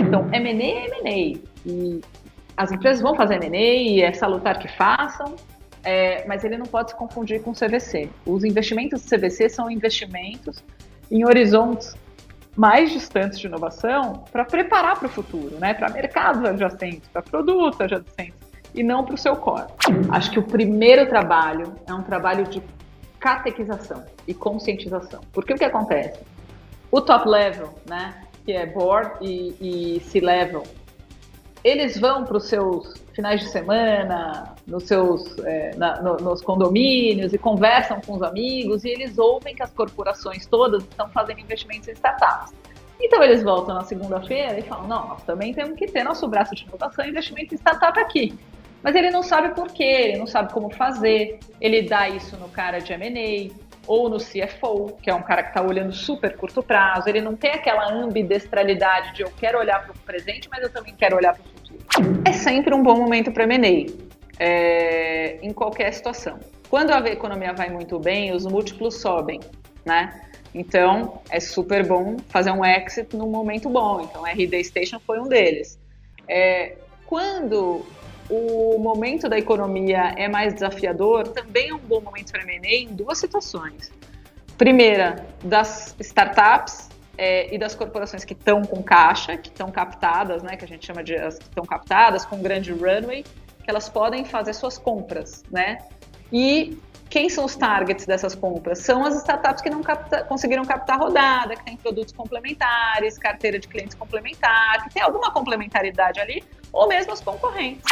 Então, M&A é M&A. E as empresas vão fazer M&A e é salutar que façam, é, mas ele não pode se confundir com CVC. Os investimentos de CVC são investimentos em horizontes mais distantes de inovação para preparar para o futuro, né? para mercados adjacentes, para produtos adjacentes, e não para o seu core. Acho que o primeiro trabalho é um trabalho de catequização e conscientização. Porque o que acontece? O top level, né, que é board e, e C-level, eles vão para os seus finais de semana, nos seus é, na, no, nos condomínios e conversam com os amigos e eles ouvem que as corporações todas estão fazendo investimentos em startups. Então eles voltam na segunda-feira e falam: não, nós também temos que ter nosso braço de inovação e investimento em startup aqui. Mas ele não sabe por quê, ele não sabe como fazer, ele dá isso no cara de M&A, ou no CFO, que é um cara que está olhando super curto prazo, ele não tem aquela ambidestralidade de eu quero olhar para o presente, mas eu também quero olhar para o futuro. É sempre um bom momento para M&A, é, em qualquer situação. Quando a economia vai muito bem, os múltiplos sobem, né? Então, é super bom fazer um exit num momento bom. Então, a RD Station foi um deles. É, quando o momento da economia é mais desafiador, também é um bom momento para M&A em duas situações. Primeira, das startups é, e das corporações que estão com caixa, que estão captadas, né, que a gente chama de as que estão captadas, com grande runway, que elas podem fazer suas compras, né? E quem são os targets dessas compras? São as startups que não capta, conseguiram captar rodada, que têm produtos complementares, carteira de clientes complementar, que tem alguma complementaridade ali, ou mesmo os concorrentes.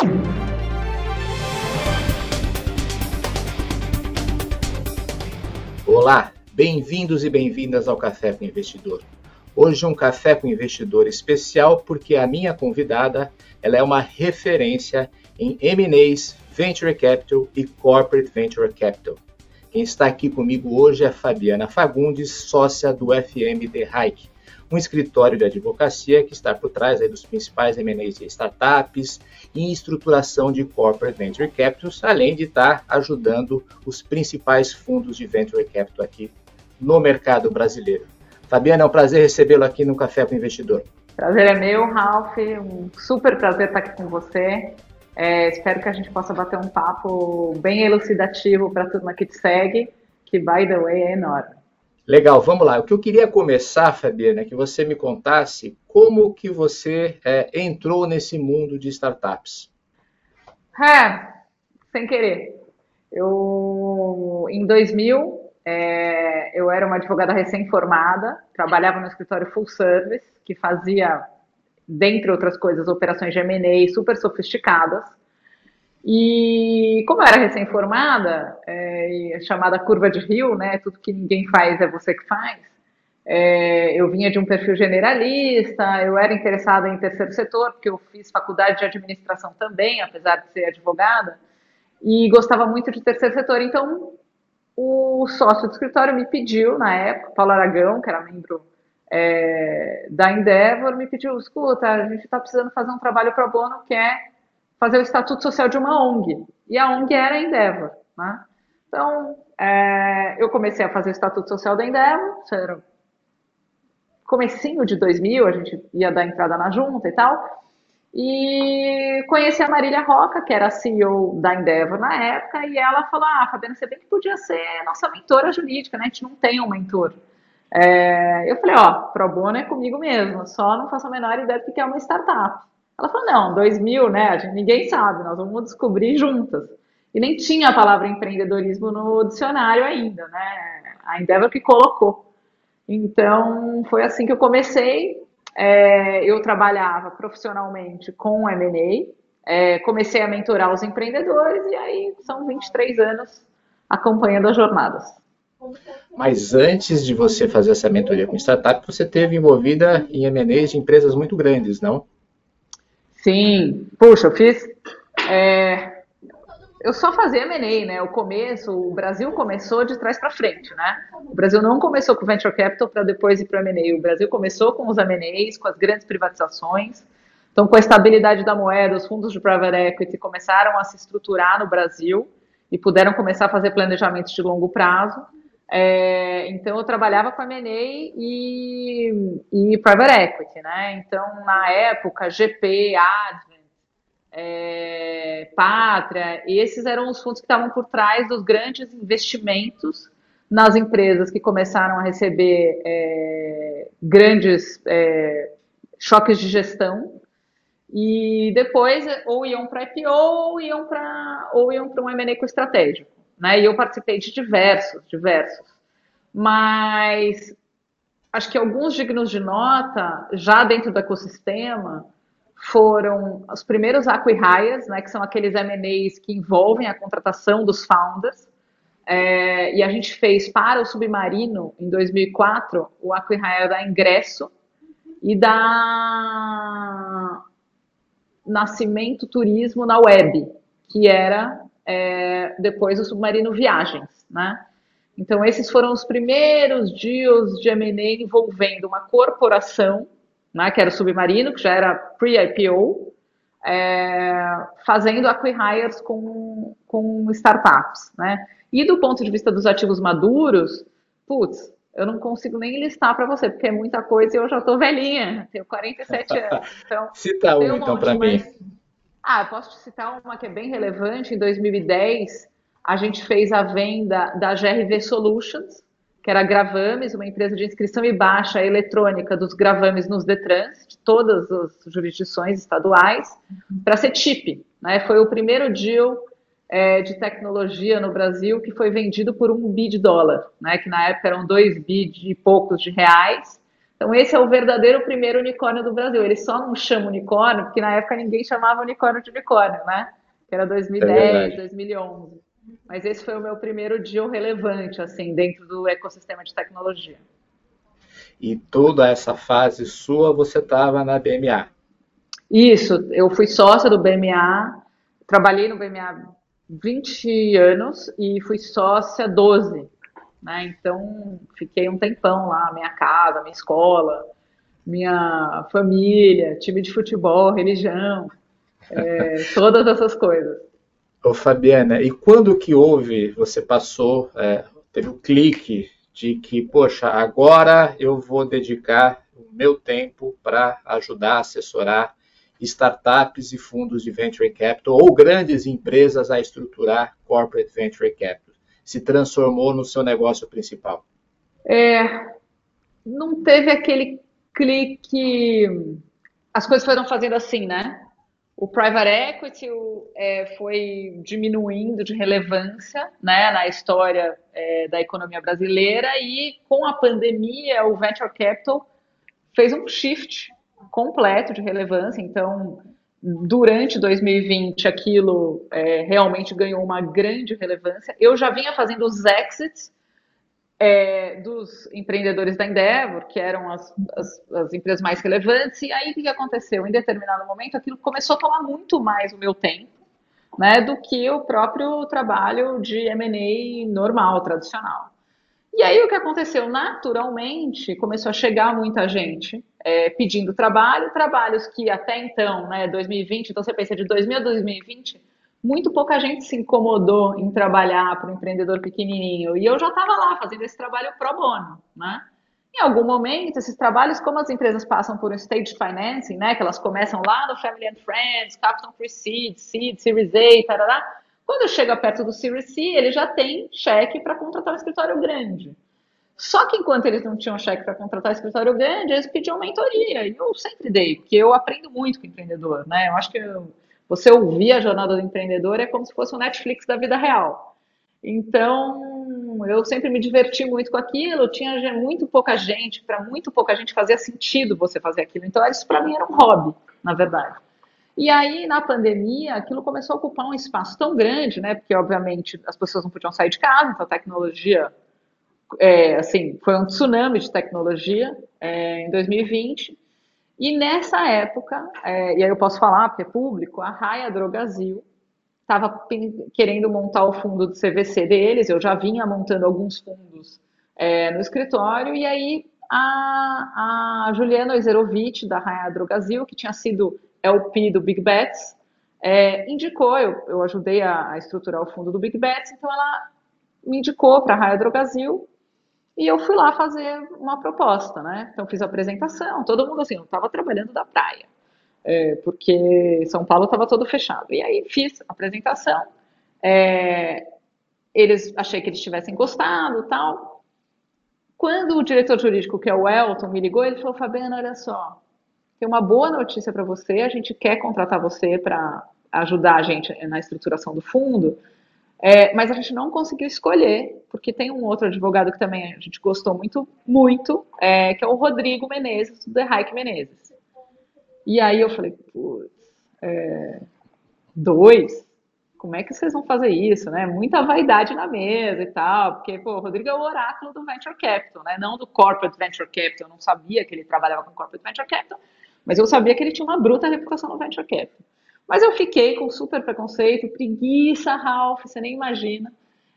Olá, bem-vindos e bem-vindas ao Café com Investidor. Hoje um café com investidor especial porque a minha convidada, ela é uma referência em M&As, Venture Capital e Corporate Venture Capital. Quem está aqui comigo hoje é Fabiana Fagundes, sócia do FMD Hike, um escritório de advocacia que está por trás dos principais M&As de startups e estruturação de corporate venture capitals, além de estar ajudando os principais fundos de venture capital aqui no mercado brasileiro. Fabiana, é um prazer recebê-lo aqui no Café com o Investidor. Prazer é meu, Ralph. Um super prazer estar aqui com você. É, espero que a gente possa bater um papo bem elucidativo para a turma que te segue, que, by the way, é enorme. Legal, vamos lá. O que eu queria começar, Fabiana, é que você me contasse como que você é, entrou nesse mundo de startups. É, sem querer. Eu, em 2000, é, eu era uma advogada recém-formada, trabalhava no escritório full service, que fazia, dentre outras coisas, operações de M&A super sofisticadas. E como eu era recém-formada, é, chamada curva de rio, né? Tudo que ninguém faz é você que faz. É, eu vinha de um perfil generalista, eu era interessada em terceiro setor, porque eu fiz faculdade de administração também, apesar de ser advogada, e gostava muito de terceiro setor. Então, o sócio do escritório me pediu, na época, Paulo Aragão, que era membro é, da Endeavor, me pediu: escuta, a gente está precisando fazer um trabalho pro bono que é fazer o estatuto social de uma ONG. E a ONG era a Endeavor. Né? Então, é, eu comecei a fazer o estatuto social da Endeavor, era comecinho de 2000, a gente ia dar entrada na junta e tal. E conheci a Marília Roca, que era a CEO da Endeavor na época, e ela falou: Ah, Fabiana, você bem que podia ser nossa mentora jurídica, né? A gente não tem um mentor. É, eu falei: Ó, pro bono é comigo mesmo, só não faço a menor ideia do que é uma startup. Ela falou: não, 2000, né? Ninguém sabe, nós vamos descobrir juntas. E nem tinha a palavra empreendedorismo no dicionário ainda, né? A Endeavor que colocou. Então, foi assim que eu comecei. É, eu trabalhava profissionalmente com M&A, é, comecei a mentorar os empreendedores e aí são 23 anos acompanhando as jornadas. Mas antes de você fazer essa mentoria com startup, você teve envolvida em M&As de empresas muito grandes, não? Sim, puxa, eu fiz. É, eu só fazia M&A, né? O começo, o Brasil começou de trás para frente, né? O Brasil não começou com venture capital para depois ir para M&A. O Brasil começou com os M&As, com as grandes privatizações. Então, com a estabilidade da moeda, os fundos de private equity começaram a se estruturar no Brasil e puderam começar a fazer planejamentos de longo prazo. É, então eu trabalhava com M&A e, e private equity, né? Então na época GP, Advent, é, Pátria, esses eram os fundos que estavam por trás dos grandes investimentos nas empresas que começaram a receber é, grandes é, choques de gestão e depois ou iam para IPO ou iam para ou iam para um M&A estratégico, né? E eu participei de diversos, diversos. Mas acho que alguns dignos de nota, já dentro do ecossistema, foram os primeiros acquihires, né, que são aqueles M&As que envolvem a contratação dos founders. É, e a gente fez para o Submarino, em 2004, o acquihire da Ingresso e da Nascimento Turismo na Web, que era é, depois o Submarino Viagens, né? Então, esses foram os primeiros deals de M&A envolvendo uma corporação né, que era o Submarino, que já era pre-IPO, é, fazendo acquihires com, com startups, né? E do ponto de vista dos ativos maduros, putz, eu não consigo nem listar para você, porque é muita coisa e eu já estou velhinha, tenho 47 anos. Então, Cita um, então, para mim. Ah, eu posso te citar uma que é bem relevante. Em 2010, a gente fez a venda da GRV Solutions, que era Gravames, uma empresa de inscrição e baixa eletrônica dos gravames nos Detrans, de todas as jurisdições estaduais, para ser TIP. Né? Foi o primeiro deal é, de tecnologia no Brasil que foi vendido por um bi de dólar, né? que na época eram dois bi de poucos de reais. Então esse é o verdadeiro primeiro unicórnio do Brasil. Ele só não chama unicórnio porque na época ninguém chamava unicórnio de unicórnio, né? Que era 2010, é 2011. Mas esse foi o meu primeiro deal relevante, assim, dentro do ecossistema de tecnologia. E toda essa fase sua, você estava na BMA? Isso, eu fui sócia do BMA, trabalhei no BMA 20 anos e fui sócia 12. Né? Então, fiquei um tempão lá, minha casa, minha escola, minha família, time de futebol, religião, é, todas essas coisas. Ô, Fabiana, e quando que houve, você passou, é, teve o um clique de que, poxa, agora eu vou dedicar o meu tempo para ajudar, assessorar startups e fundos de venture capital ou grandes empresas a estruturar corporate venture capital? Se transformou no seu negócio principal? É, não teve aquele clique. As coisas foram fazendo assim, né? o private equity é, foi diminuindo de relevância né, na história é, da economia brasileira e com a pandemia o venture capital fez um shift completo de relevância. Então, durante 2020, aquilo é, realmente ganhou uma grande relevância. Eu já vinha fazendo os exits é, dos empreendedores da Endeavor, que eram as, as, as, empresas mais relevantes, e aí o que aconteceu? Em determinado momento, aquilo começou a tomar muito mais o meu tempo, né, do que o próprio trabalho de M&A normal, tradicional. E aí o que aconteceu? Naturalmente, começou a chegar muita gente é, pedindo trabalho, trabalhos que até então, né, 2020, então você pensa de 2000 a 2020, muito pouca gente se incomodou em trabalhar para um empreendedor pequenininho. E eu já estava lá fazendo esse trabalho pro bono, né? Em algum momento, esses trabalhos, como as empresas passam por um stage financing, né, que elas começam lá no Family and Friends, Capital Pre-Seed, Seed, Series A, tarará, quando chega perto do Series C, ele já tem cheque para contratar um escritório grande. Só que enquanto eles não tinham cheque para contratar um escritório grande, eles pediam mentoria. E eu sempre dei, porque eu aprendo muito com empreendedor, né? Eu acho que você ouvir a jornada do empreendedor é como se fosse o Netflix da vida real. Então, eu sempre me diverti muito com aquilo, tinha muito pouca gente, para muito pouca gente fazia sentido você fazer aquilo. Então, isso para mim era um hobby, na verdade. E aí, na pandemia, aquilo começou a ocupar um espaço tão grande, né? Porque, obviamente, as pessoas não podiam sair de casa, então a tecnologia, é, assim, foi um tsunami de tecnologia é, em 2020. E nessa época, é, e aí eu posso falar porque é público, a Raia Drogazil estava querendo montar o fundo do CVC deles, eu já vinha montando alguns fundos é, no escritório, e aí a, a Juliana Ozerovich, da Raia Drogazil, que tinha sido LP do Big Bets, é, indicou, eu, eu ajudei a, a, estruturar o fundo do Big Bets, então ela me indicou para a Raia Drogazil, E eu fui lá fazer uma proposta, né? Então fiz a apresentação, todo mundo assim, eu estava trabalhando da praia, é, porque São Paulo estava todo fechado. E aí fiz a apresentação, é, eles achei que eles tivessem gostado, tal. Quando o diretor jurídico, que é o Elton, me ligou, ele falou: Fabiana, olha só, tem uma boa notícia para você, a gente quer contratar você para ajudar a gente na estruturação do fundo. É, mas a gente não conseguiu escolher, porque tem um outro advogado que também a gente gostou muito, muito, é, que é o Rodrigo Menezes, do Hike Menezes. E aí eu falei, putz, é, dois? Como é que vocês vão fazer isso, né? Muita vaidade na mesa e tal, porque, pô, o Rodrigo é o oráculo do Venture Capital, né? Não do Corporate Venture Capital, eu não sabia que ele trabalhava com Corporate Venture Capital, mas eu sabia que ele tinha uma bruta reputação no Venture Capital. Mas eu fiquei com super preconceito, preguiça, Ralph, você nem imagina.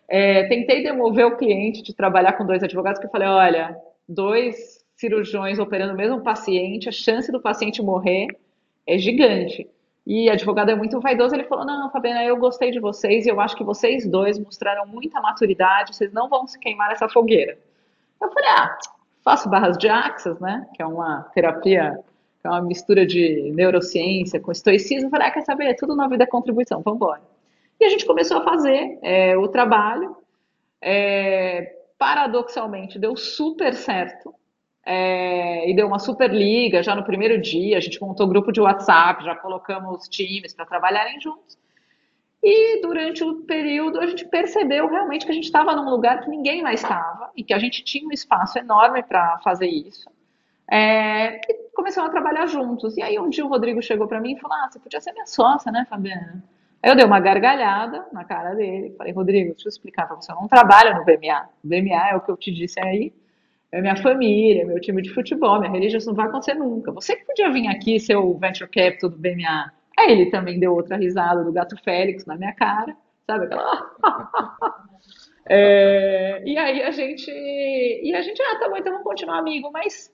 É, tentei demover o cliente de trabalhar com dois advogados, que eu falei, olha, dois cirurgiões operando o mesmo paciente, a chance do paciente morrer é gigante. E advogado é muito vaidoso, ele falou, não, Fabiana, eu gostei de vocês e eu acho que vocês dois mostraram muita maturidade, vocês não vão se queimar nessa fogueira. Eu falei, ah, faço barras de axis, né, que é uma terapia é uma mistura de neurociência com estoicismo. Falei, ah, quer saber? Tudo na vida é contribuição, vamos embora. E a gente começou a fazer é, o trabalho. É, paradoxalmente, deu super certo. É, e deu uma super liga já no primeiro dia. A gente montou grupo de WhatsApp, já colocamos times para trabalharem juntos. E durante o período a gente percebeu realmente que a gente estava num lugar que ninguém mais estava e que a gente tinha um espaço enorme para fazer isso. É, e começaram a trabalhar juntos. E aí um dia o Rodrigo chegou para mim e falou: Ah, você podia ser minha sócia, né, Fabiana? Aí eu dei uma gargalhada na cara dele. Falei, Rodrigo, deixa eu explicar para você, eu não trabalho no BMA. O BMA é o que eu te disse aí. É minha família, meu time de futebol, minha religião, isso não vai acontecer nunca. Você que podia vir aqui ser o venture capital do BMA. Aí ele também deu outra risada do gato Félix na minha cara, sabe aquela. é, e aí a gente. E a gente, ah, tá bom, então vamos continuar amigo, mas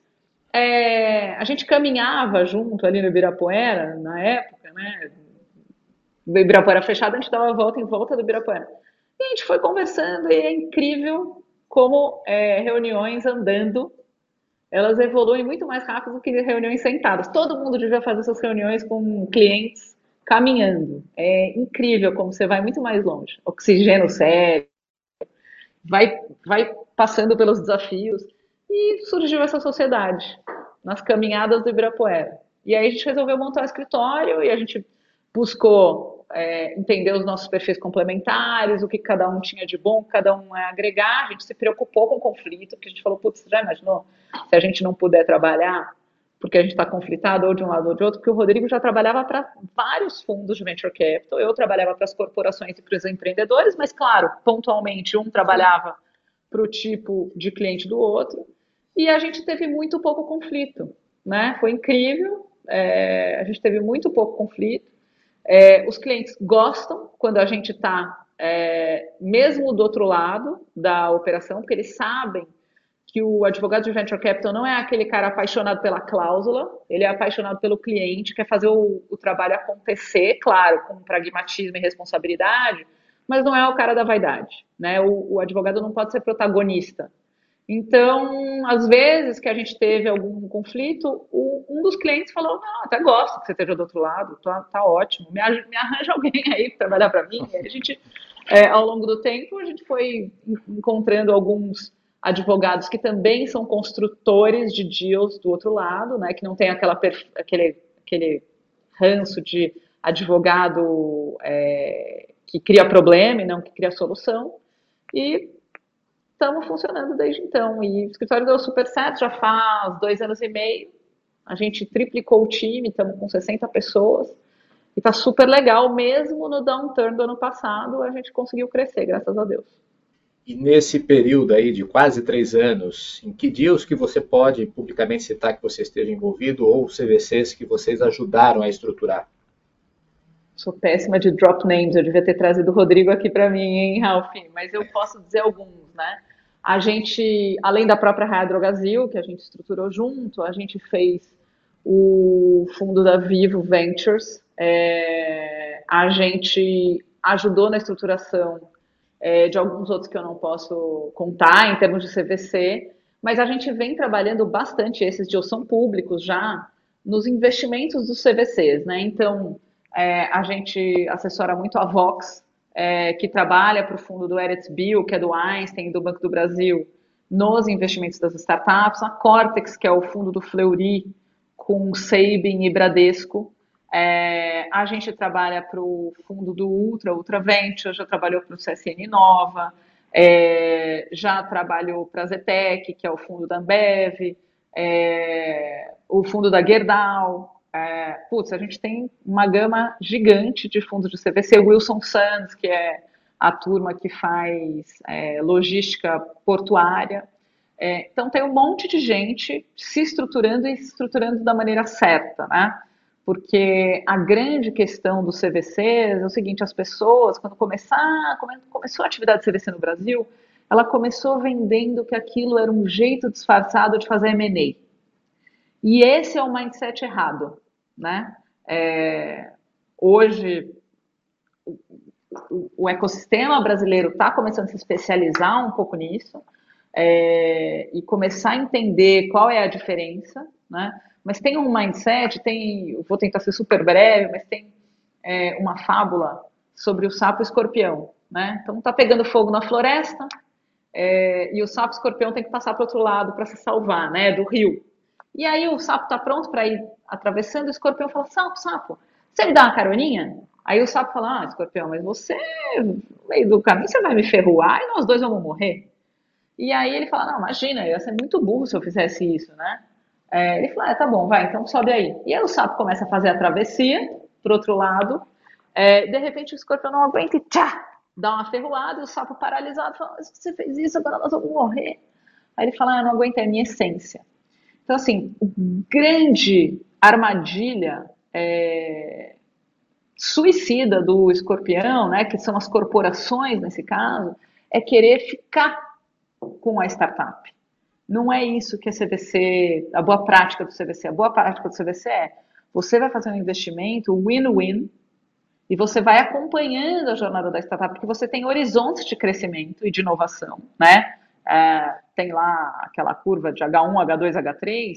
é, a gente caminhava junto ali no Ibirapuera, na época, né? O Ibirapuera fechado, a gente dava volta em volta do Ibirapuera. E a gente foi conversando e é incrível como é, reuniões andando, elas evoluem muito mais rápido do que reuniões sentadas. Todo mundo devia fazer essas reuniões com clientes caminhando. É incrível como você vai muito mais longe. Oxigênio sério, vai, vai passando pelos desafios. E surgiu essa sociedade nas caminhadas do Ibirapuera. E aí a gente resolveu montar um escritório e a gente buscou é, entender os nossos perfis complementares, o que cada um tinha de bom, cada um é agregar. A gente se preocupou com o conflito, porque a gente falou, putz, já imaginou se a gente não puder trabalhar porque a gente está conflitado ou de um lado ou de outro, porque o Rodrigo já trabalhava para vários fundos de venture capital, eu trabalhava para as corporações e para os empreendedores, mas claro, pontualmente um trabalhava para o tipo de cliente do outro, e a gente teve muito pouco conflito, né? Foi incrível, é, a gente teve muito pouco conflito. É, os clientes gostam quando a gente está é, mesmo do outro lado da operação, porque eles sabem que o advogado de venture capital não é aquele cara apaixonado pela cláusula, ele é apaixonado pelo cliente, quer fazer o, o trabalho acontecer, claro, com pragmatismo e responsabilidade, mas não é o cara da vaidade, né? O, o advogado não pode ser protagonista então, às vezes que a gente teve algum conflito, o, um dos clientes falou: Não, até gosto que você esteja do outro lado, tá, tá ótimo, me, me arranja alguém aí para trabalhar para mim. E a gente, é, ao longo do tempo, a gente foi encontrando alguns advogados que também são construtores de deals do outro lado, né, que não tem aquela, aquele, aquele ranço de advogado é, que cria problema e não que cria solução. E estamos funcionando desde então. E o escritório deu super certo, já faz dois anos e meio. A gente triplicou o time, estamos com 60 pessoas. E está super legal, mesmo no downturn do ano passado, a gente conseguiu crescer, graças a Deus. E nesse período aí de quase três anos, em que dias que você pode publicamente citar que você esteja envolvido ou CVCs que vocês ajudaram a estruturar? Sou péssima de drop names, eu devia ter trazido o Rodrigo aqui para mim, hein, Ralph? Mas eu posso dizer alguns, né? A gente, além da própria Raia Drogazil, que a gente estruturou junto, a gente fez o fundo da Vivo Ventures, é, a gente ajudou na estruturação é, de alguns outros que eu não posso contar em termos de CVC, mas a gente vem trabalhando bastante, esses de são públicos já, nos investimentos dos CVCs, né? Então, é, a gente assessora muito a Vox, é, que trabalha para o fundo do Eretz Bill, que é do Einstein, do Banco do Brasil, nos investimentos das startups, a Cortex, que é o fundo do Fleury, com Sabin e Bradesco. É, a gente trabalha para o fundo do Ultra, Ultra Venture, já trabalhou para o CSN Nova, é, já trabalhou para a Zetec, que é o fundo da Ambev, é, o fundo da Gerdau. É, putz, a gente tem uma gama gigante de fundos de CVC, Wilson Sands, que é a turma que faz é, logística portuária. É, então, tem um monte de gente se estruturando e se estruturando da maneira certa, né? Porque a grande questão dos CVCs é o seguinte: as pessoas, quando começar, começou a atividade CVC no Brasil, ela começou vendendo que aquilo era um jeito disfarçado de fazer M&A. E esse é o mindset errado, né? É, hoje, o, o, ecossistema brasileiro está começando a se especializar um pouco nisso é, e começar a entender qual é a diferença, né? Mas tem um mindset, tem, vou tentar ser super breve, mas tem é, uma fábula sobre o sapo escorpião, né? Então tá pegando fogo na floresta é, e o sapo escorpião tem que passar para outro lado para se salvar, né? Do rio. E aí o sapo tá pronto para ir atravessando, o escorpião fala: sapo, sapo, você me dá uma caroninha? Aí o sapo fala: ah, escorpião, mas você, no meio do caminho, você vai me ferroar e nós dois vamos morrer. E aí ele fala: não, imagina, eu ia ser muito burro se eu fizesse isso, né? É, ele fala, ah, tá bom, vai, então sobe aí. E aí o sapo começa a fazer a travessia pro outro lado. É, de repente o escorpião não aguenta e tchá, dá uma ferroada e o sapo paralisado fala, mas você fez isso, agora nós vamos morrer. Aí ele fala, ah, não aguento, é minha essência. Então, assim, grande armadilha é, suicida do escorpião, né, que são as corporações nesse caso, é querer ficar com a startup. Não é isso que a CVC, a boa prática do CVC. A boa prática do CVC é você vai fazer um investimento win-win e você vai acompanhando a jornada da startup, porque você tem horizontes de crescimento e de inovação, né? É, tem lá aquela curva de H1, H2, H3,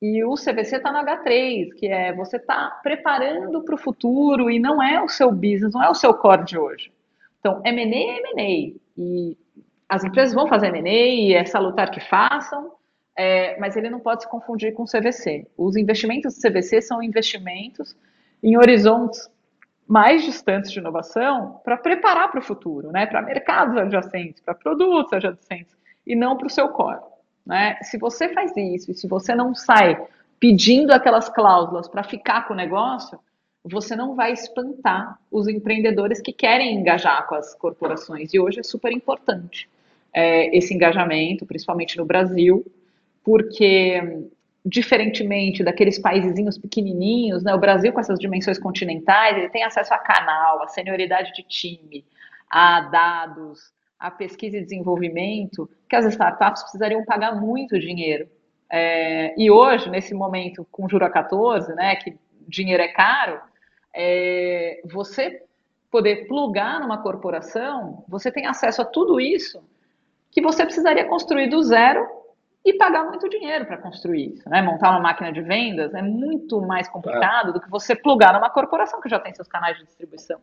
e o CVC está no H3, que é você está preparando para o futuro e não é o seu business, não é o seu core de hoje. Então, M&A é M&A, e as empresas vão fazer M&A e é salutar que façam, é, mas ele não pode se confundir com CVC. Os investimentos do CVC são investimentos em horizontes mais distantes de inovação para preparar para o futuro, né? para mercados adjacentes, para produtos adjacentes, e não para o seu core. Né? Se você faz isso e se você não sai pedindo aquelas cláusulas para ficar com o negócio, você não vai espantar os empreendedores que querem engajar com as corporações. E hoje é super importante é, esse engajamento, principalmente no Brasil, porque diferentemente daqueles países pequenininhos, né, o Brasil com essas dimensões continentais, ele tem acesso a canal, a senioridade de time, a dados, a pesquisa e desenvolvimento, que as startups precisariam pagar muito dinheiro. É, e hoje, nesse momento com juro a 14, né, que dinheiro é caro, é, você poder plugar numa corporação, você tem acesso a tudo isso que você precisaria construir do zero e pagar muito dinheiro para construir isso. Né? Montar uma máquina de vendas é muito mais complicado é. do que você plugar numa corporação que já tem seus canais de distribuição.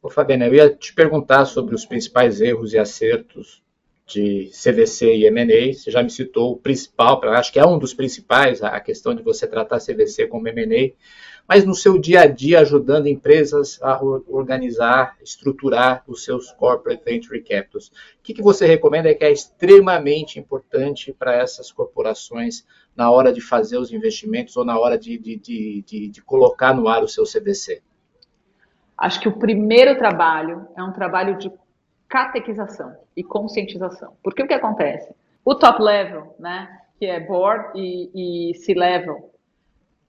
Ô, Fabiana, eu ia te perguntar sobre os principais erros e acertos de CVC e M&A. Você já me citou o principal, acho que é um dos principais, a questão de você tratar CVC como M&A mas no seu dia a dia ajudando empresas a organizar, estruturar os seus corporate venture capitals. O que, que você recomenda que é extremamente importante para essas corporações na hora de fazer os investimentos ou na hora de, de, de, de, de colocar no ar o seu CVC? Acho que o primeiro trabalho é um trabalho de catequização e conscientização. Porque o que acontece? O top level, né, que é board e, e C-level,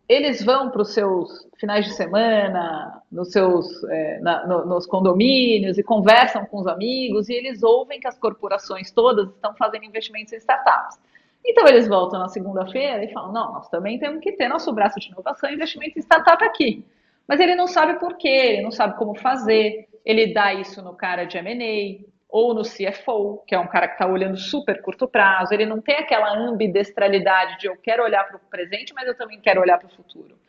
eles vão para os seus finais de semana, nos seus é, na, no, nos condomínios e conversam com os amigos e eles ouvem que as corporações todas estão fazendo investimentos em startups. Então eles voltam na segunda-feira e falam: não, nós também temos que ter nosso braço de inovação e investimento em startup aqui. Mas ele não sabe por quê, ele não sabe como fazer, ele dá isso no cara de M&A, ou no CFO, que é um cara que está olhando super curto prazo, ele não tem aquela ambidestralidade de eu quero olhar para o presente, mas eu também quero olhar para o futuro.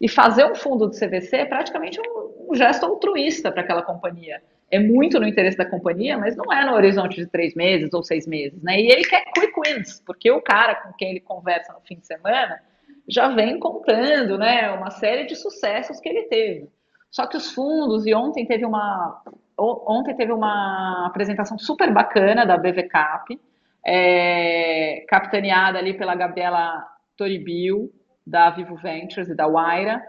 E fazer um fundo do CVC é praticamente um, um gesto altruísta para aquela companhia. É muito no interesse da companhia, mas não é no horizonte de três meses ou seis meses, né? E ele quer quick wins, porque o cara com quem ele conversa no fim de semana já vem contando, né, uma série de sucessos que ele teve. Só que os fundos, e ontem teve uma, ontem teve uma apresentação super bacana da BVCap, é, capitaneada ali pela Gabriela Toribio, da Vivo Ventures e da Waira,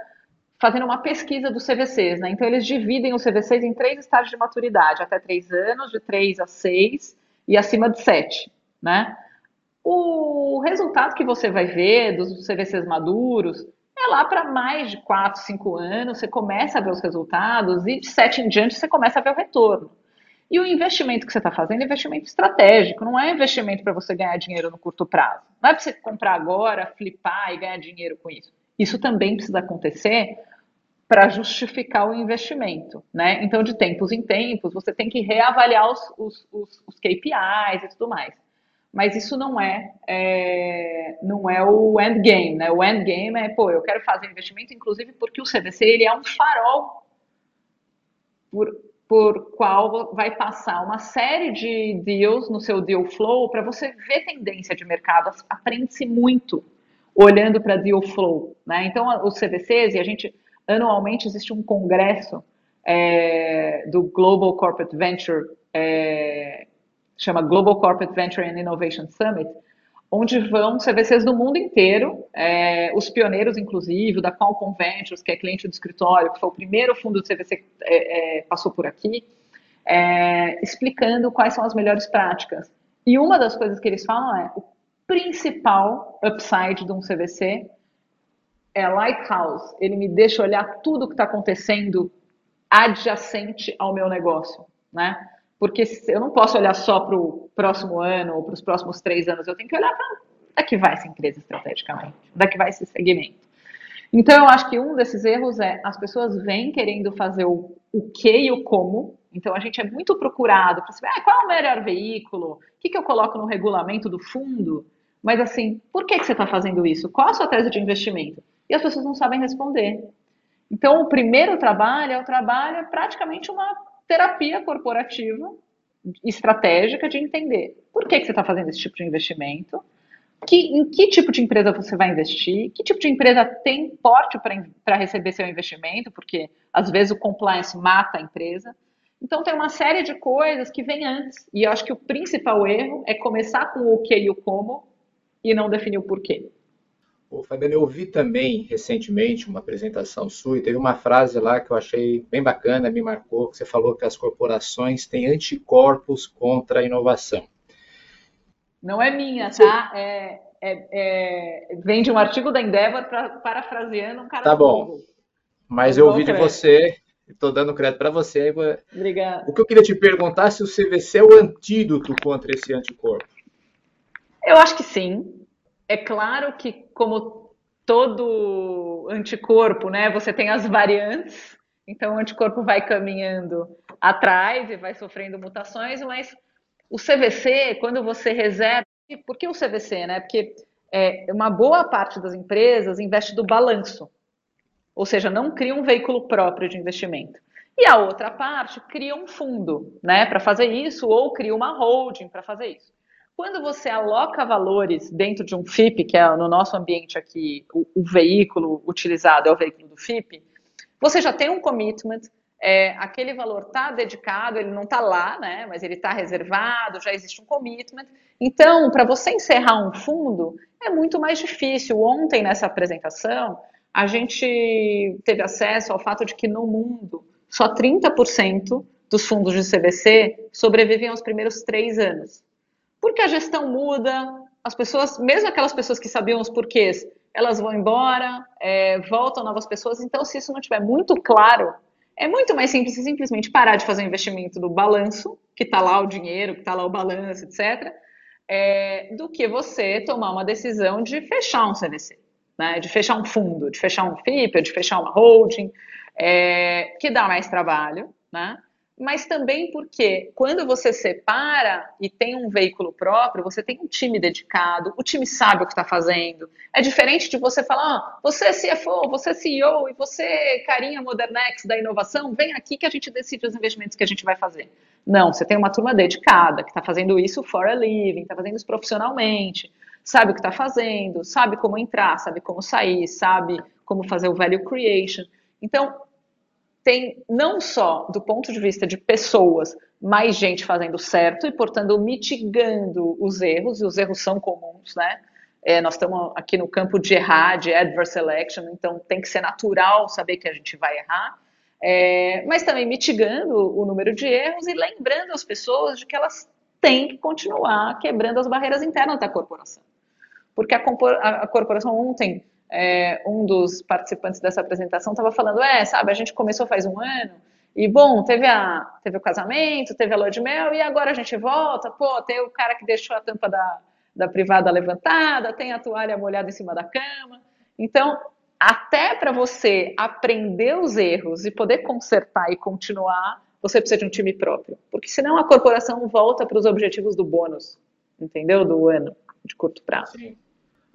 fazendo uma pesquisa dos CVCs, né? Então eles dividem os CVCs em três estágios de maturidade, até três anos, de três a seis e acima de sete, né? O resultado que você vai ver dos CVCs maduros é lá para mais de 4, 5 anos, você começa a ver os resultados e de 7 em diante você começa a ver o retorno. E o investimento que você está fazendo é investimento estratégico, não é investimento para você ganhar dinheiro no curto prazo. Não é para você comprar agora, flipar e ganhar dinheiro com isso. Isso também precisa acontecer para justificar o investimento, né? Então, de tempos em tempos, você tem que reavaliar os, os, os, os KPIs e tudo mais mas isso não é, é, não é o endgame, né? O endgame é, pô, eu quero fazer investimento, inclusive porque o CDC ele é um farol por, por qual vai passar uma série de deals no seu deal flow para você ver tendência de mercado. Aprende-se muito olhando para deal flow, né? Então, os CDCs, e a gente, anualmente existe um congresso é, do Global Corporate Venture é, chama Global Corporate Venture and Innovation Summit, onde vão CVCs do mundo inteiro, é, os pioneiros, inclusive, da Qualcomm Ventures, que é cliente do escritório, que foi o primeiro fundo de CVC que é, é, passou por aqui, é, explicando quais são as melhores práticas. E uma das coisas que eles falam é o principal upside de um CVC é Lighthouse. Ele me deixa olhar tudo o que está acontecendo adjacente ao meu negócio, né? Porque eu não posso olhar só para o próximo ano ou para os próximos três anos, eu tenho que olhar para que vai essa empresa estrategicamente, que vai esse segmento. Então, eu acho que um desses erros é as pessoas vêm querendo fazer o, o que e o como. Então, a gente é muito procurado para saber ah, qual é o melhor veículo, o que, que eu coloco no regulamento do fundo. Mas, assim, por que, que você está fazendo isso? Qual a sua tese de investimento? E as pessoas não sabem responder. Então, o primeiro trabalho é o trabalho, é praticamente uma terapia corporativa estratégica de entender por que, que você está fazendo esse tipo de investimento, que, em que tipo de empresa você vai investir, que tipo de empresa tem porte para receber seu investimento, porque às vezes o compliance mata a empresa. Então tem uma série de coisas que vem antes. E eu acho que o principal erro é começar com o que e o como e não definir o porquê. Ô, Fabiano, eu vi também recentemente uma apresentação sua e teve uma frase lá que eu achei bem bacana, me marcou, que você falou que as corporações têm anticorpos contra a inovação. Não é minha, tá? É, é, é, vem de um artigo da Endeavor pra, parafraseando um cara Tá bom, mas eu ouvi de você, estou dando crédito para você. Obrigada. O que eu queria te perguntar é se o CVC é o antídoto contra esse anticorpo. Eu acho que sim. É claro que, como todo anticorpo, né, você tem as variantes, então o anticorpo vai caminhando atrás e vai sofrendo mutações, mas o CVC, quando você reserva. Por que o CVC? Né? Porque é, uma boa parte das empresas investe do balanço, ou seja, não cria um veículo próprio de investimento. E a outra parte cria um fundo né, para fazer isso, ou cria uma holding para fazer isso. Quando você aloca valores dentro de um FIP, que é no nosso ambiente aqui, o, o veículo utilizado é o veículo do FIP, você já tem um commitment, é, aquele valor está dedicado, ele não está lá, né, mas ele está reservado, já existe um commitment. Então, para você encerrar um fundo, é muito mais difícil. Ontem, nessa apresentação, a gente teve acesso ao fato de que no mundo, só 30% dos fundos de CVC sobrevivem aos primeiros três anos. Porque a gestão muda, as pessoas, mesmo aquelas pessoas que sabiam os porquês, elas vão embora, é, voltam novas pessoas. Então, se isso não estiver muito claro, é muito mais simples simplesmente parar de fazer o investimento do balanço, que está lá o dinheiro, que está lá o balanço, etc., é, do que você tomar uma decisão de fechar um CVC, né? de fechar um fundo, de fechar um FIP, de fechar uma holding, é, que dá mais trabalho, né? Mas também porque quando você separa e tem um veículo próprio, você tem um time dedicado, o time sabe o que está fazendo. É diferente de você falar, ah, você é CFO, você é CEO e você, carinha Modernex da inovação, vem aqui que a gente decide os investimentos que a gente vai fazer. Não, você tem uma turma dedicada que está fazendo isso for a living, está fazendo isso profissionalmente, sabe o que está fazendo, sabe como entrar, sabe como sair, sabe como fazer o value creation. Então, tem não só do ponto de vista de pessoas, mais gente fazendo certo e, portanto, mitigando os erros, e os erros são comuns, né? É, nós estamos aqui no campo de errar, de adverse selection, então tem que ser natural saber que a gente vai errar, é, mas também mitigando o número de erros e lembrando as pessoas de que elas têm que continuar quebrando as barreiras internas da corporação. Porque a, a, corporação ontem é, um dos participantes dessa apresentação estava falando, é, sabe, a gente começou faz um ano, e bom, teve, a, teve o casamento, teve a lua de mel, e agora a gente volta, pô, tem o cara que deixou a tampa da, da privada levantada, tem a toalha molhada em cima da cama. Então, até para você aprender os erros e poder consertar e continuar, você precisa de um time próprio. Porque senão a corporação volta para os objetivos do bônus, entendeu? Do ano, de curto prazo. Sim.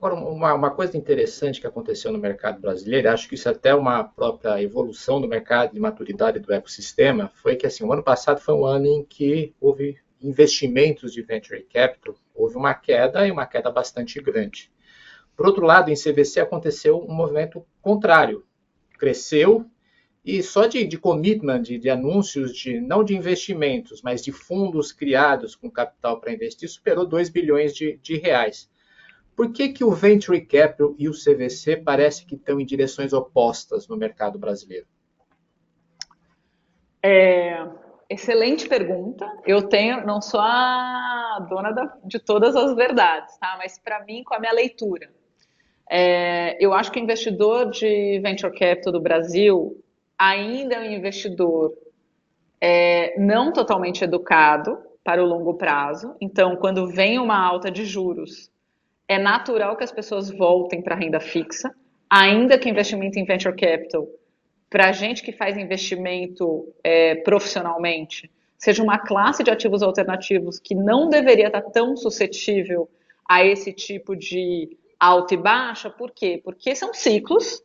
Agora, uma, uma, coisa interessante que aconteceu no mercado brasileiro, acho que isso é até uma própria evolução do mercado de maturidade do ecossistema, foi que assim, o ano passado foi um ano em que houve investimentos de venture capital, houve uma queda e uma queda bastante grande. Por outro lado, em CVC aconteceu um movimento contrário, cresceu e só de, de commitment, de, de, anúncios, de não de investimentos, mas de fundos criados com capital para investir, superou 2 bilhões de, de reais. Por que, que o Venture Capital e o CVC parece que estão em direções opostas no mercado brasileiro? É, excelente pergunta. Eu tenho, não sou a dona da, de todas as verdades, tá? Mas para mim, com a minha leitura, é, eu acho que o investidor de venture capital do Brasil ainda é um investidor é, não totalmente educado para o longo prazo. Então, quando vem uma alta de juros é natural que as pessoas voltem para a renda fixa, ainda que investimento em venture capital, para a gente que faz investimento é, profissionalmente, seja uma classe de ativos alternativos que não deveria estar tão suscetível a esse tipo de alta e baixa, por quê? Porque são ciclos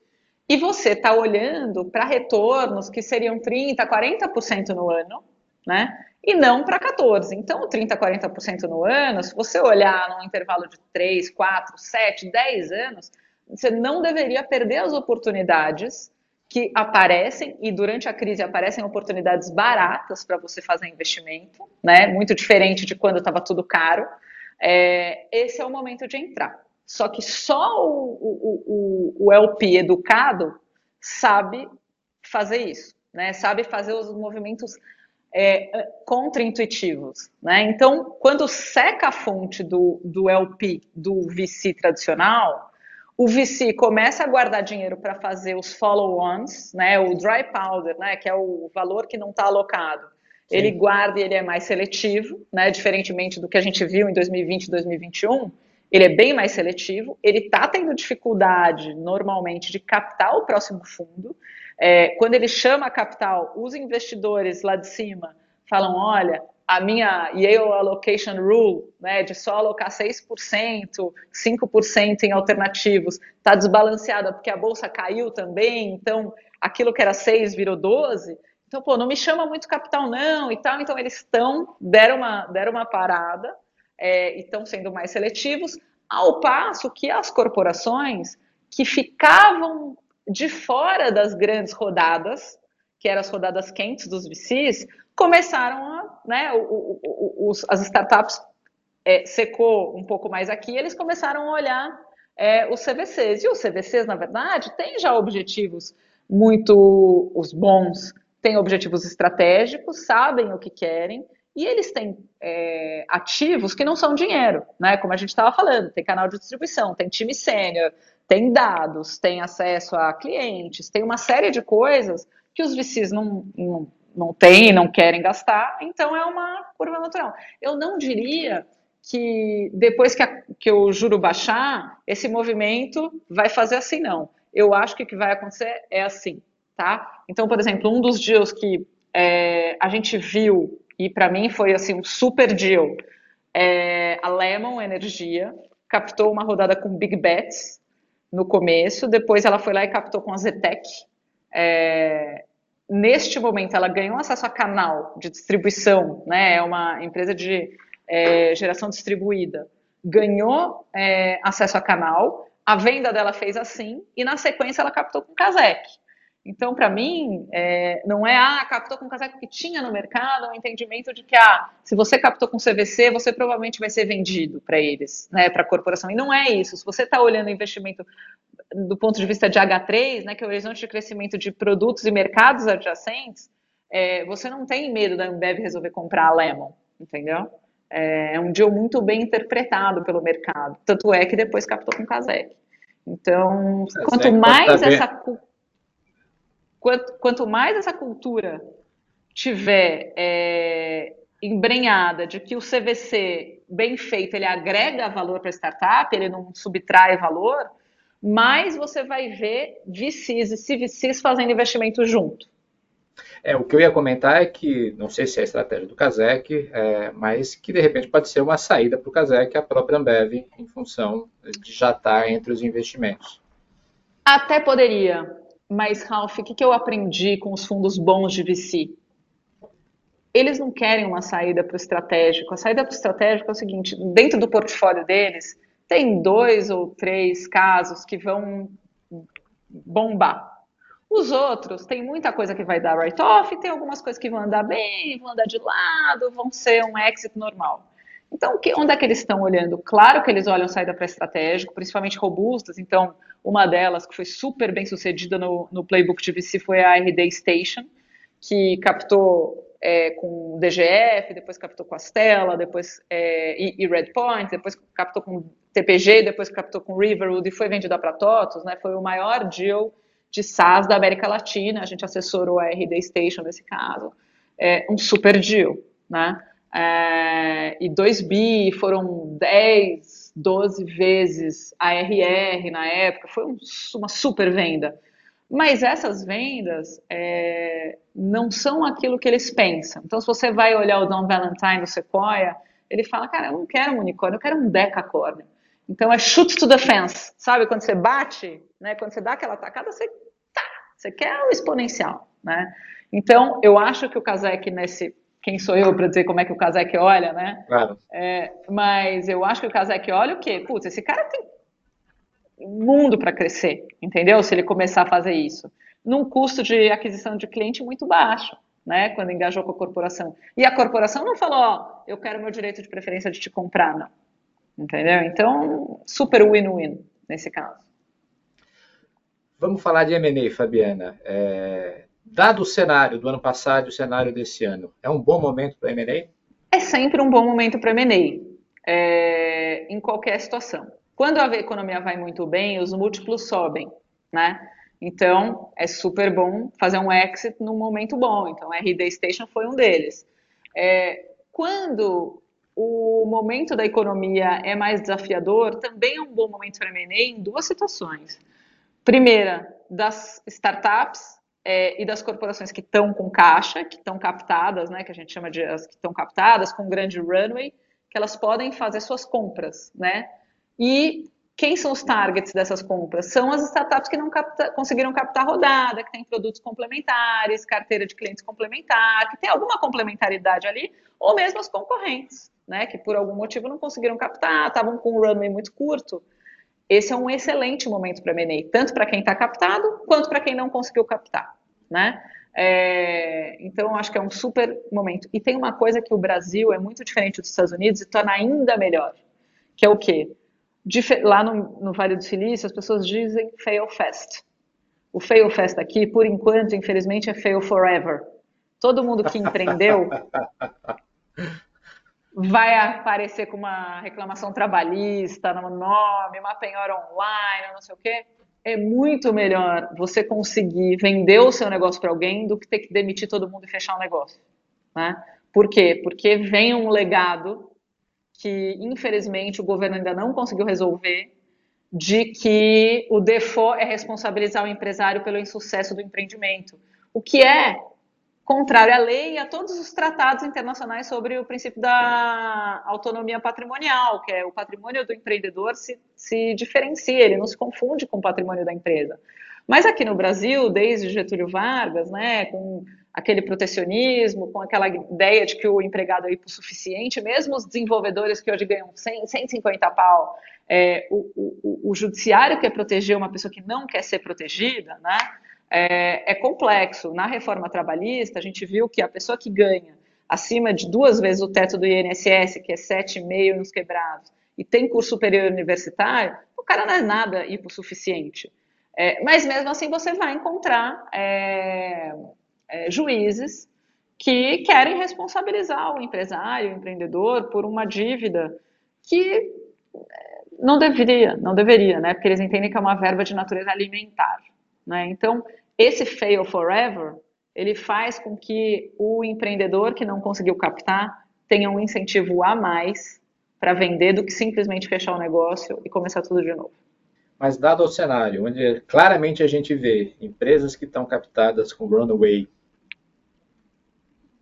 e você está olhando para retornos que seriam 30%, 40% no ano, né? E não para 14. Então, 30%, 40% no ano, se você olhar num intervalo de 3, 4, 7, 10 anos, você não deveria perder as oportunidades que aparecem, e durante a crise aparecem oportunidades baratas para você fazer investimento, né? muito diferente de quando estava tudo caro. É, esse é o momento de entrar. Só que só o, o, o, o LP educado sabe fazer isso, né? sabe fazer os movimentos é, contra-intuitivos. Né? Então, quando seca a fonte do, do LP, do VC tradicional, o VC começa a guardar dinheiro para fazer os follow-ons, né, o dry powder, né, que é o valor que não está alocado. Sim. Ele guarda e ele é mais seletivo, né, diferentemente do que a gente viu em 2020 e 2021. Ele é bem mais seletivo, ele está tendo dificuldade, normalmente, de captar o próximo fundo, é, quando ele chama a capital, os investidores lá de cima falam: olha, a minha Yale Allocation Rule, né, de só alocar 6%, 5% em alternativos, está desbalanceada porque a bolsa caiu também, então aquilo que era 6 virou 12. Então, pô, não me chama muito capital não e tal. Então, eles estão, deram uma, deram uma parada é, e estão sendo mais seletivos, ao passo que as corporações que ficavam de fora das grandes rodadas, que eram as rodadas quentes dos VCs, começaram a, né, o, o, os, as startups é, secou um pouco mais aqui, eles começaram a olhar é, os CVCs. E os CVCs, na verdade, têm já objetivos muito os bons, têm objetivos estratégicos, sabem o que querem, e eles têm é, ativos que não são dinheiro, né? Como a gente estava falando, tem canal de distribuição, tem time sênior, tem dados, tem acesso a clientes, tem uma série de coisas que os VCs não, não, não têm, não querem gastar, então é uma curva natural. Eu não diria que depois que, a, que o juro baixar, esse movimento vai fazer assim, não. Eu acho que o que vai acontecer é assim, tá? Então, por exemplo, um dos deals que é, a gente viu, e para mim foi assim um super deal, é, a Lemon Energia captou uma rodada com Big Bets no começo, depois ela foi lá e captou com a Zetec. É, neste momento, ela ganhou acesso a canal de distribuição, né, é uma empresa de é, geração distribuída, ganhou é, acesso a canal, a venda dela fez assim, e na sequência ela captou com Kazek. Então, para mim, é, não é, ah, captou com casaco que tinha no mercado, é um entendimento de que, ah, se você captou com CVC, você provavelmente vai ser vendido para eles, né, para a corporação. E não é isso. Se você está olhando o investimento do ponto de vista de H3, né, que é o horizonte de crescimento de produtos e mercados adjacentes, é, você não tem medo da Ambev resolver comprar a Lemon, entendeu? É, é um deal muito bem interpretado pelo mercado. Tanto é que depois captou com Casec. Então, quanto mais essa quanto, quanto mais essa cultura tiver é, embrenhada de que o CVC bem feito ele agrega valor para a startup, ele não subtrai valor, mais você vai ver VCs e CVCs fazendo investimento junto. É, o que eu ia comentar é que, não sei se é a estratégia do Casec, é, mas que de repente pode ser uma saída para o Casec a própria Ambev, em função de já estar entre os investimentos. Até poderia, mas, Ralph, o que, que eu aprendi com os fundos bons de VC? Eles não querem uma saída para o estratégico. A saída para o estratégico é o seguinte: dentro do portfólio deles, tem dois ou três casos que vão bombar. Os outros, tem muita coisa que vai dar write-off, tem algumas coisas que vão andar bem, vão andar de lado, vão ser um exit normal. Então, que, onde é que eles estão olhando? Claro que eles olham saída para estratégico, principalmente robustas. Então, uma delas que foi super bem sucedida no, no playbook de VC foi a RD Station, que captou é, com DGF, depois captou com Astela, depois é, e, e Redpoint, depois captou com TPG, depois captou com Riverwood e foi vendida para TOTOS, né? Foi o maior deal de SaaS da América Latina. A gente assessorou a RD Station nesse caso. É um super deal, né? É, e 2 bi foram 10, 12 vezes a RR na época, foi um, uma super venda. Mas essas vendas é, não são aquilo que eles pensam. Então, se você vai olhar o Don Valentine do Sequoia, ele fala, cara, eu não quero um unicórnio, eu quero um decacórnio. Então, é shoot to the fence, sabe? Quando você bate, né? quando você dá aquela tacada, você, tá, você quer o exponencial, né? Então, eu acho que o Kazek, nesse quem sou eu para dizer como é que o Kazek olha, né? Claro. É, mas eu acho que o Kazek olha o quê? Putz, esse cara tem mundo para crescer, entendeu? Se ele começar a fazer isso. Num custo de aquisição de cliente muito baixo, né? Quando engajou com a corporação. E a corporação não falou, ó, eu quero meu direito de preferência de te comprar, não. Entendeu? Então, super win-win nesse caso. Vamos falar de M&A, Fabiana. É, Dado o cenário do ano passado e o cenário desse ano, é um bom momento para M&A? É sempre um bom momento para M&A, é, em qualquer situação. Quando a economia vai muito bem, os múltiplos sobem, né? Então, é super bom fazer um exit num momento bom. Então, a RD Station foi um deles. É, quando o momento da economia é mais desafiador, também é um bom momento para M&A em duas situações. Primeira, das startups é, e das corporações que estão com caixa, que estão captadas, né, que a gente chama de as que estão captadas, com grande runway, que elas podem fazer suas compras, né? E quem são os targets dessas compras? São as startups que não capta, conseguiram captar rodada, que têm produtos complementares, carteira de clientes complementar, que tem alguma complementaridade ali, ou mesmo as concorrentes, né, que por algum motivo não conseguiram captar, estavam com um runway muito curto esse é um excelente momento para M&A, tanto para quem está captado, quanto para quem não conseguiu captar, né? É, então, acho que é um super momento. E tem uma coisa que o Brasil é muito diferente dos Estados Unidos e torna ainda melhor, que é o quê? lá no, no Vale do Silício, as pessoas dizem fail fast. O fail fast aqui, por enquanto, infelizmente, é fail forever. Todo mundo que empreendeu vai aparecer com uma reclamação trabalhista no nome, uma penhora online, não sei o quê. É muito melhor você conseguir vender o seu negócio para alguém do que ter que demitir todo mundo e fechar o um negócio. Né? Por quê? Porque vem um legado que, infelizmente, o governo ainda não conseguiu resolver, de que o default é responsabilizar o empresário pelo insucesso do empreendimento. O que é contrário à lei e a todos os tratados internacionais sobre o princípio da autonomia patrimonial, que é o patrimônio do empreendedor se, se diferencia, ele não se confunde com o patrimônio da empresa. Mas aqui no Brasil, desde Getúlio Vargas, né, com aquele protecionismo, com aquela ideia de que o empregado é hipossuficiente, mesmo os desenvolvedores que hoje ganham 100, 150 pau, é, o, o, o judiciário quer proteger uma pessoa que não quer ser protegida, né? É, é complexo. Na reforma trabalhista, a gente viu que a pessoa que ganha acima de duas vezes o teto do INSS, que é 7,5 nos quebrados, e tem curso superior universitário, o cara não é nada hipossuficiente. É, mas mesmo assim você vai encontrar é, é, juízes que querem responsabilizar o empresário, o empreendedor, por uma dívida que é, não deveria, não deveria, né? Porque eles entendem que é uma verba de natureza alimentar. Né? Então, esse fail forever, ele faz com que o empreendedor que não conseguiu captar tenha um incentivo a mais para vender do que simplesmente fechar o negócio e começar tudo de novo. Mas dado o cenário, onde claramente a gente vê empresas que estão captadas com runaway,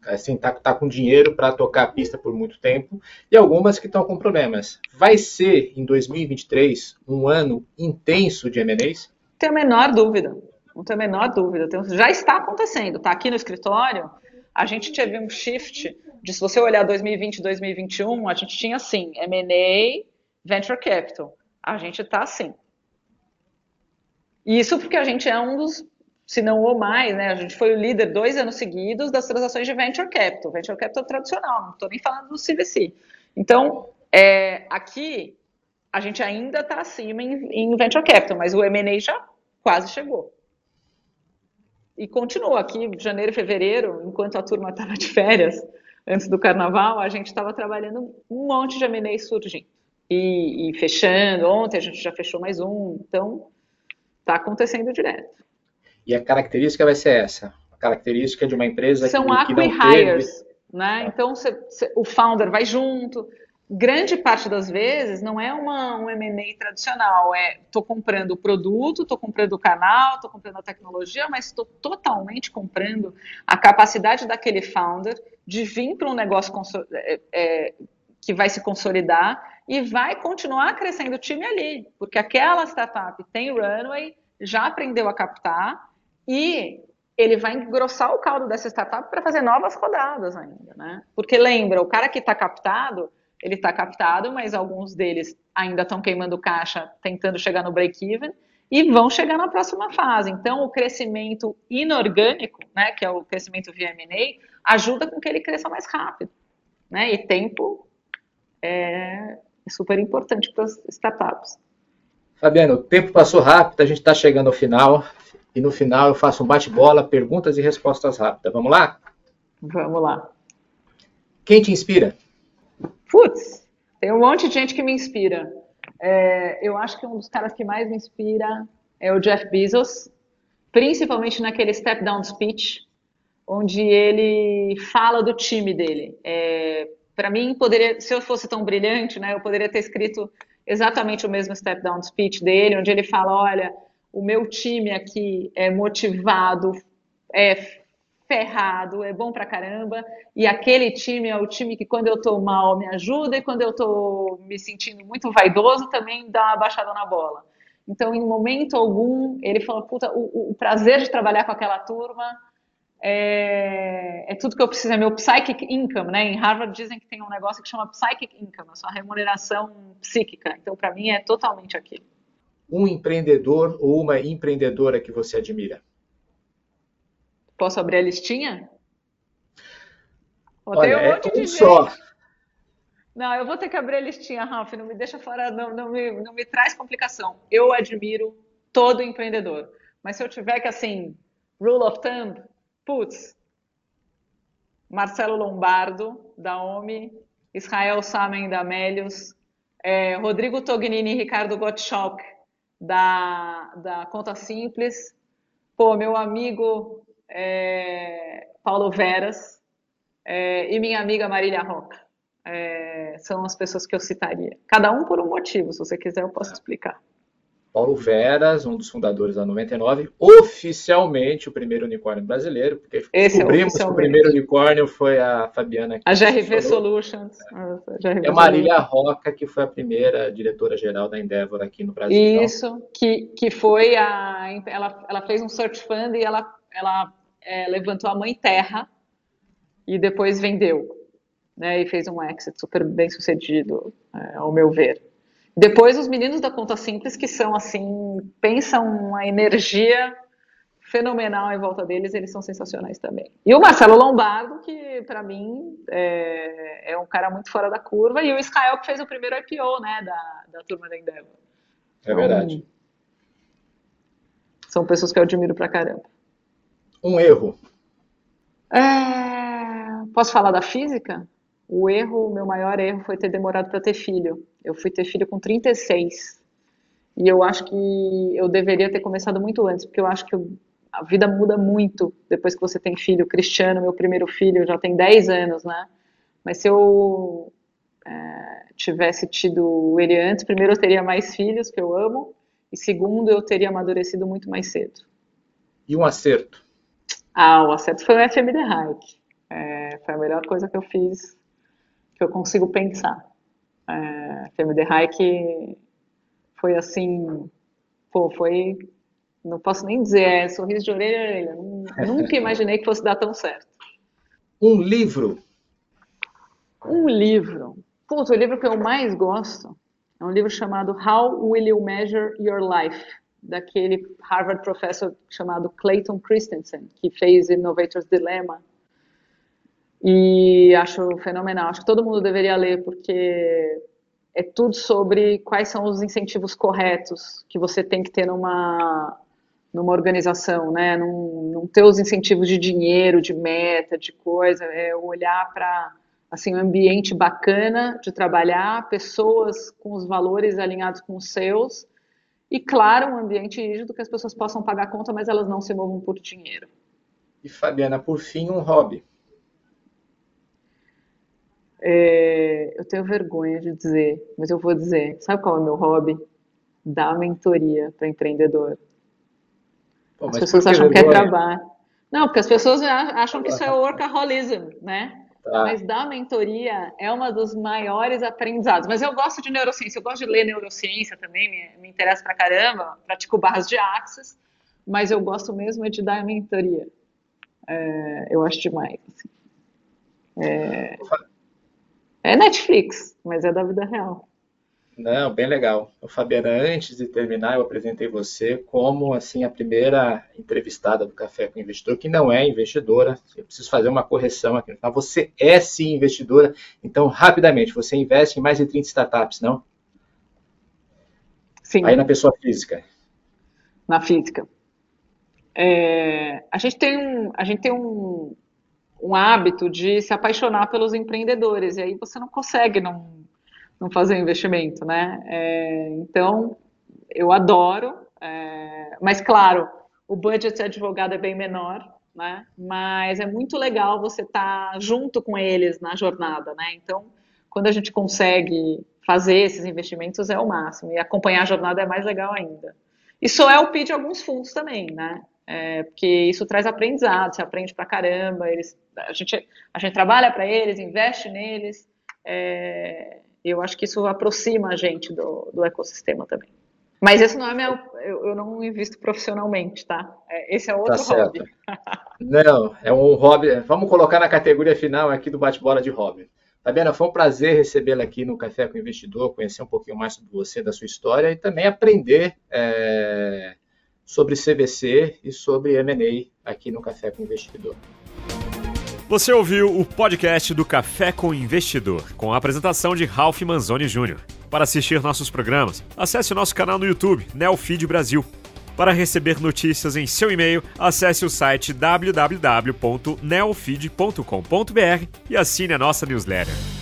assim, tá, tá com dinheiro para tocar a pista por muito tempo, e algumas que estão com problemas. Vai ser, em 2023, um ano intenso de M&As? Tenho a menor dúvida. Não tenho a menor dúvida. Já está acontecendo, está aqui no escritório. A gente teve um shift de, se você olhar 2020 2021, a gente tinha assim, M&A, Venture Capital. A gente está assim. Isso porque a gente é um dos, se não ou mais, né? A gente foi o líder dois anos seguidos das transações de Venture Capital. Venture Capital tradicional, não estou nem falando do CVC. Então, é, aqui, a gente ainda está acima em, em Venture Capital, mas o M&A já quase chegou e continua aqui, janeiro fevereiro, enquanto a turma estava de férias, antes do carnaval, a gente estava trabalhando um monte de M&A surgindo e, e, fechando. Ontem a gente já fechou mais um, então está acontecendo direto. E a característica vai ser essa? A característica de uma empresa São que, que não hires, teve... né? Então cê, cê, o founder vai junto, grande parte das vezes não é uma, um M&A tradicional, é estou comprando o produto, estou comprando o canal, estou comprando a tecnologia, mas estou totalmente comprando a capacidade daquele founder de vir para um negócio é, é, que vai se consolidar e vai continuar crescendo o time ali, porque aquela startup tem runway, já aprendeu a captar e ele vai engrossar o caldo dessa startup para fazer novas rodadas ainda, né? Porque lembra, o cara que está captado ele está captado, mas alguns deles ainda estão queimando caixa, tentando chegar no break-even, e vão chegar na próxima fase. Então, o crescimento inorgânico, né, que é o crescimento via M&A, ajuda com que ele cresça mais rápido. Né? E tempo é super importante para as startups. Fabiano, o tempo passou rápido, a gente está chegando ao final, e no final eu faço um bate-bola, perguntas e respostas rápidas. Vamos lá? Vamos lá. Quem te inspira? Putz, tem um monte de gente que me inspira. É, eu acho que um dos caras que mais me inspira é o Jeff Bezos, principalmente naquele step down speech, onde ele fala do time dele. É, Para mim, poderia, se eu fosse tão brilhante, né, eu poderia ter escrito exatamente o mesmo step down speech dele, onde ele fala, olha, o meu time aqui é motivado, é ferrado, é bom pra caramba, e aquele time é o time que quando eu tô mal me ajuda e quando eu tô me sentindo muito vaidoso também dá uma baixada na bola. Então, em momento algum, ele falou, puta, o, o prazer de trabalhar com aquela turma é, é, tudo que eu preciso, é meu psychic income, né? Em Harvard dizem que tem um negócio que chama psychic income, a sua remuneração psíquica. Então, para mim, é totalmente aquilo. Um empreendedor ou uma empreendedora que você admira? Posso abrir a listinha? Olha, um monte é um de só. Não, eu vou ter que abrir a listinha, Ralf, não me deixa fora, não, não, me, não me traz complicação. Eu admiro todo empreendedor. Mas se eu tiver que, assim, rule of thumb, putz, Marcelo Lombardo, da OMI, Israel Samen, da Melius, é, Rodrigo Tognini e Ricardo Gottschalk, da, da Conta Simples, pô, meu amigo é, Paulo Veras é, e minha amiga Marília Roca. É, são as pessoas que eu citaria. Cada um por um motivo, se você quiser eu posso explicar. Paulo Veras, um dos fundadores da 99, oficialmente o primeiro unicórnio brasileiro, porque Esse é descobrimos é que o primeiro unicórnio foi a Fabiana. A GRV Solutions. A GRV é a Marília Roca, que foi a primeira diretora-geral da Endeavor aqui no Brasil. Isso, que, que foi a... Ela, ela fez um search fund e ela, ela é, levantou a mãe terra e depois vendeu. Né, e fez um exit super bem sucedido, é, ao meu ver. Depois, os meninos da Conta Simples, que são assim, pensam uma energia fenomenal em volta deles, eles são sensacionais também. E o Marcelo Lombardo, que para mim é, é, um cara muito fora da curva, e o Israel, que fez o primeiro IPO né, da, da turma da Endeavor. É verdade. Então, são pessoas que eu admiro pra caramba. Um erro. É... Posso falar da física? O erro, o meu maior erro foi ter demorado para ter filho. Eu fui ter filho com 36. E eu acho que eu deveria ter começado muito antes, porque eu acho que a vida muda muito depois que você tem filho. Cristiano, meu primeiro filho, já tem 10 anos, né? Mas se eu é, tivesse tido ele antes, primeiro eu teria mais filhos, que eu amo, e segundo, eu teria amadurecido muito mais cedo. E um acerto? Ah, o acerto foi o FMD Hike. É, foi a melhor coisa que eu fiz que eu consigo pensar. É, The High foi assim, pô, foi, não posso nem dizer, é sorriso de orelha a orelha. Nunca imaginei que fosse dar tão certo. Um livro. Um livro. Putz, o livro que eu mais gosto é um livro chamado How Will You Measure Your Life? Daquele Harvard professor chamado Clayton Christensen, que fez Innovator's Dilemma, e acho fenomenal. Acho que todo mundo deveria ler, porque é tudo sobre quais são os incentivos corretos que você tem que ter numa, numa organização, né? Não, não ter os incentivos de dinheiro, de meta, de coisa, é olhar para assim, um ambiente bacana de trabalhar, pessoas com os valores alinhados com os seus, e claro, um ambiente rígido que as pessoas possam pagar conta, mas elas não se movam por dinheiro. E Fabiana, por fim, um hobby. É, eu tenho vergonha de dizer, mas eu vou dizer. Sabe qual é o meu hobby? Dar mentoria para empreendedor. Pô, as pessoas acham que é trabalho. Não, porque as pessoas acham que isso é workaholism, né? Tá. Mas dar mentoria é uma dos maiores aprendizados. Mas eu gosto de neurociência, eu gosto de ler neurociência também, me, me interessa pra caramba, pratico barras de axis, mas eu gosto mesmo é de dar mentoria. É, eu acho demais. Assim. É... É Netflix, mas é da vida real. Não, bem legal. O Fabiana, antes de terminar, eu apresentei você como assim a primeira entrevistada do Café com Investidor, que não é investidora. Eu preciso fazer uma correção aqui. Então, você é sim investidora. Então, rapidamente, você investe em mais de 30 startups, não? Sim. Aí na pessoa física. Na física. É, a gente tem um, a gente tem um, um hábito de se apaixonar pelos empreendedores, e aí você não consegue não, não fazer investimento, né? É, então, eu adoro, é, mas claro, o budget de advogado é bem menor, né? Mas é muito legal você estar tá junto com eles na jornada, né? Então, quando a gente consegue fazer esses investimentos é o máximo, e acompanhar a jornada é mais legal ainda. E só é o PID de alguns fundos também, né? É, porque isso traz aprendizado, você aprende pra caramba, eles, a, gente, a gente trabalha para eles, investe neles, é, eu acho que isso aproxima a gente do, do ecossistema também. Mas esse não é meu, eu, eu não invisto profissionalmente, tá? É, esse é outro tá hobby. não, é um hobby, vamos colocar na categoria final aqui do bate-bola de hobby. Fabiana, foi um prazer recebê-la aqui no Café com o Investidor, conhecer um pouquinho mais sobre você, da sua história e também aprender é, sobre CVC e sobre M&A aqui no Café com Investidor. Você ouviu o podcast do Café com Investidor, com a apresentação de Ralph Manzoni Jr. Para assistir nossos programas, acesse o nosso canal no YouTube, Neofeed Brasil. Para receber notícias em seu e-mail, acesse o site www.neofeed.com.br e assine a nossa newsletter.